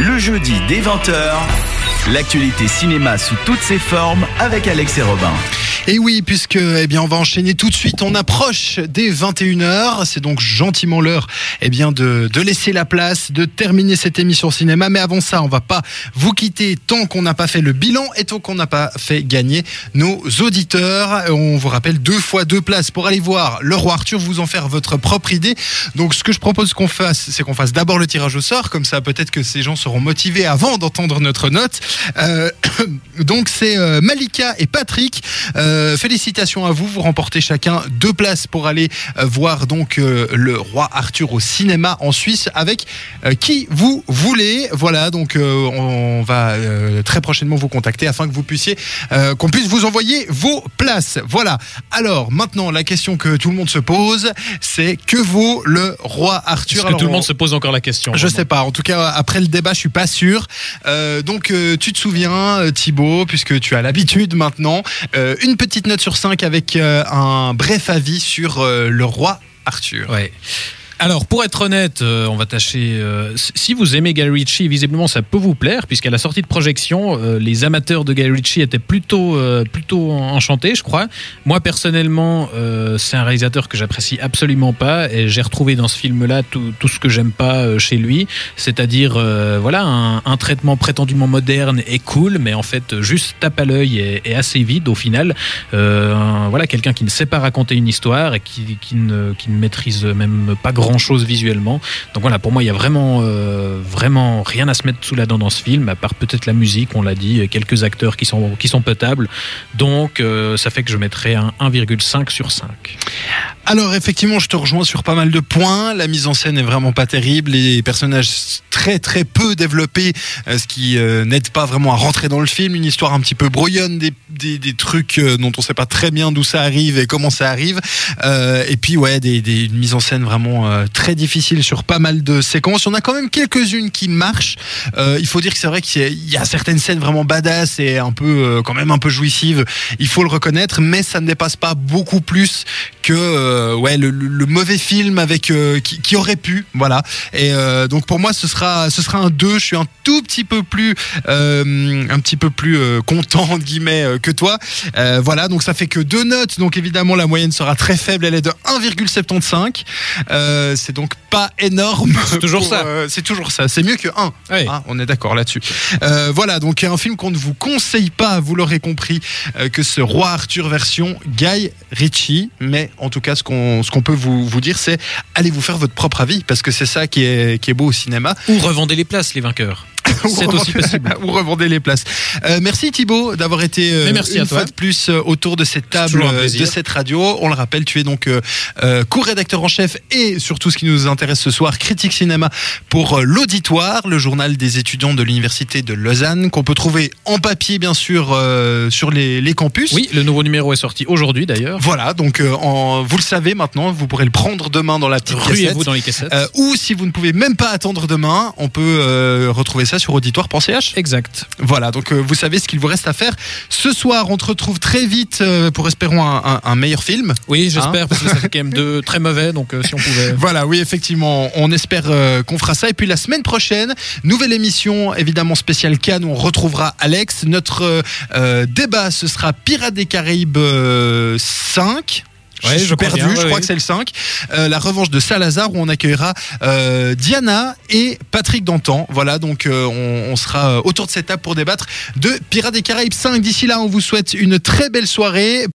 Le jeudi dès 20h, l'actualité cinéma sous toutes ses formes avec Alex et Robin. Et oui, puisque eh bien on va enchaîner tout de suite. On approche des 21h. C'est donc gentiment l'heure eh bien de, laisser la place, de terminer cette émission cinéma. Mais avant ça, on va pas vous quitter tant qu'on n'a pas fait le bilan et tant qu'on n'a pas fait gagner nos auditeurs. On vous rappelle deux fois deux places pour aller voir le roi Arthur, vous en faire votre propre idée. Donc ce que je propose qu'on fasse, c'est qu'on fasse d'abord le tirage au sort. Comme ça, peut-être que ces gens seront motivés avant d'entendre notre note. Euh, donc c'est euh, Malika et Patrick. Euh, félicitations à vous, vous remportez chacun deux places pour aller euh, voir donc euh, le roi Arthur au cinéma en Suisse avec euh, qui vous voulez. Voilà, donc euh, on va euh, très prochainement vous contacter afin que vous puissiez euh, qu'on puisse vous envoyer vos places. Voilà. Alors maintenant la question que tout le monde se pose, c'est que vaut le roi Arthur? Est-ce que tout le on- monde se pose encore la question je vraiment sais pas. En tout cas, après le débat, je suis pas sûr. Euh, donc, euh, tu te souviens, euh, Thibaut, puisque tu as l'habitude maintenant, euh, une petite note sur 5 avec euh, un bref avis sur euh, le roi Arthur. Alors, pour être honnête, euh, on va tâcher. euh, si- vous aimez Guy Ritchie, visiblement ça peut vous plaire, puisqu'à la sortie de projection, euh, les amateurs de Guy Ritchie étaient plutôt, euh, plutôt enchantés, je crois. Moi, personnellement, euh, c'est un réalisateur que j'apprécie absolument pas, et j'ai retrouvé dans ce film-là tout, tout ce que j'aime pas euh, chez lui, c'est-à-dire, euh, voilà, un, un traitement prétendument moderne et cool, mais en fait juste tape à l'œil et, et assez vide au final. Euh, voilà, quelqu'un qui ne sait pas raconter une histoire et qui, qui ne, qui ne maîtrise même pas grand chose visuellement. Donc voilà, pour moi, il y a vraiment, euh, vraiment rien à se mettre sous la dent dans ce film, à part peut-être la musique, on l'a dit, quelques acteurs qui sont, qui sont potables. Donc euh, ça fait que je mettrais un 1,5 sur 5. Alors, effectivement, je te rejoins sur pas mal de points. La mise en scène est vraiment pas terrible. Les personnages très, très peu développés, euh, ce qui n'aide pas vraiment à rentrer dans le film. Une histoire un petit peu brouillonne, des, des, trucs euh, dont on sait pas très bien d'où ça arrive et comment ça arrive. Euh, et puis, ouais, des, des, une mise en scène vraiment euh, très difficile sur pas mal de séquences. On a quand même quelques-unes qui marchent. Il faut dire que c'est vrai qu'il y a- certaines scènes vraiment badass et un peu, quand même un peu jouissives. Il faut le reconnaître, mais ça ne dépasse pas beaucoup plus que ouais le, mauvais film avec qui, aurait pu voilà et donc pour moi ce sera ce sera un 2 je suis un tout petit peu plus un petit peu plus content guillemets euh, que toi Euh, voilà donc ça fait que deux notes donc évidemment la moyenne sera très faible elle est de 1,75 Euh, c'est donc pas énorme C'est toujours pour, ça. euh, c'est toujours ça c'est mieux que 1 Ouais. Hein, on est d'accord là-dessus. Voilà, donc un film qu'on ne vous conseille pas, vous l'aurez compris, que ce Roi Arthur version Guy Ritchie. Mais en tout cas, ce qu'on ce qu'on peut vous, vous dire, c'est allez vous faire votre propre avis, parce que c'est ça qui est, qui est beau au cinéma. Ou revendez les places, les vainqueurs. C'est aussi possible. Ou revendez les places. Euh, merci Thibaut d'avoir été euh, merci une à toi. fois de plus euh, autour de cette table euh, de cette radio. On le rappelle, tu es donc co-rédacteur en chef et surtout ce qui nous intéresse ce soir, critique cinéma pour l'auditoire, le journal des étudiants de l'université de Lausanne qu'on peut trouver en papier bien sûr sur les, les campus. Oui, le nouveau numéro est sorti aujourd'hui d'ailleurs. Voilà, donc en- vous le savez maintenant, vous pourrez le prendre demain dans la petite cassette. Ruez-vous dans les cassettes. Ou si vous ne pouvez même pas attendre demain, on peut retrouver ça sur auditoire.ch. Exact. Voilà, donc euh, vous savez ce qu'il vous reste à faire. Ce soir, on te retrouve très vite euh, pour espérons un, un- un meilleur film. Oui, j'espère, parce que ça fait quand même deux très mauvais, donc euh, si on pouvait. Voilà, oui, effectivement, on espère qu'on fera ça. Et puis la semaine prochaine, nouvelle émission, évidemment spéciale Cannes, où on retrouvera Alex. Notre euh, débat, ce sera Pirates des Caraïbes euh, 5. Ouais, je suis je perdu, bien, je ouais, crois ouais. que c'est le 5. Euh, la revanche de Salazar, où on accueillera euh, Diana et Patrick Dantan. Voilà, donc euh, on, on sera autour de cette table pour débattre de Pirates des Caraïbes 5. D'ici là, on vous souhaite une très belle soirée.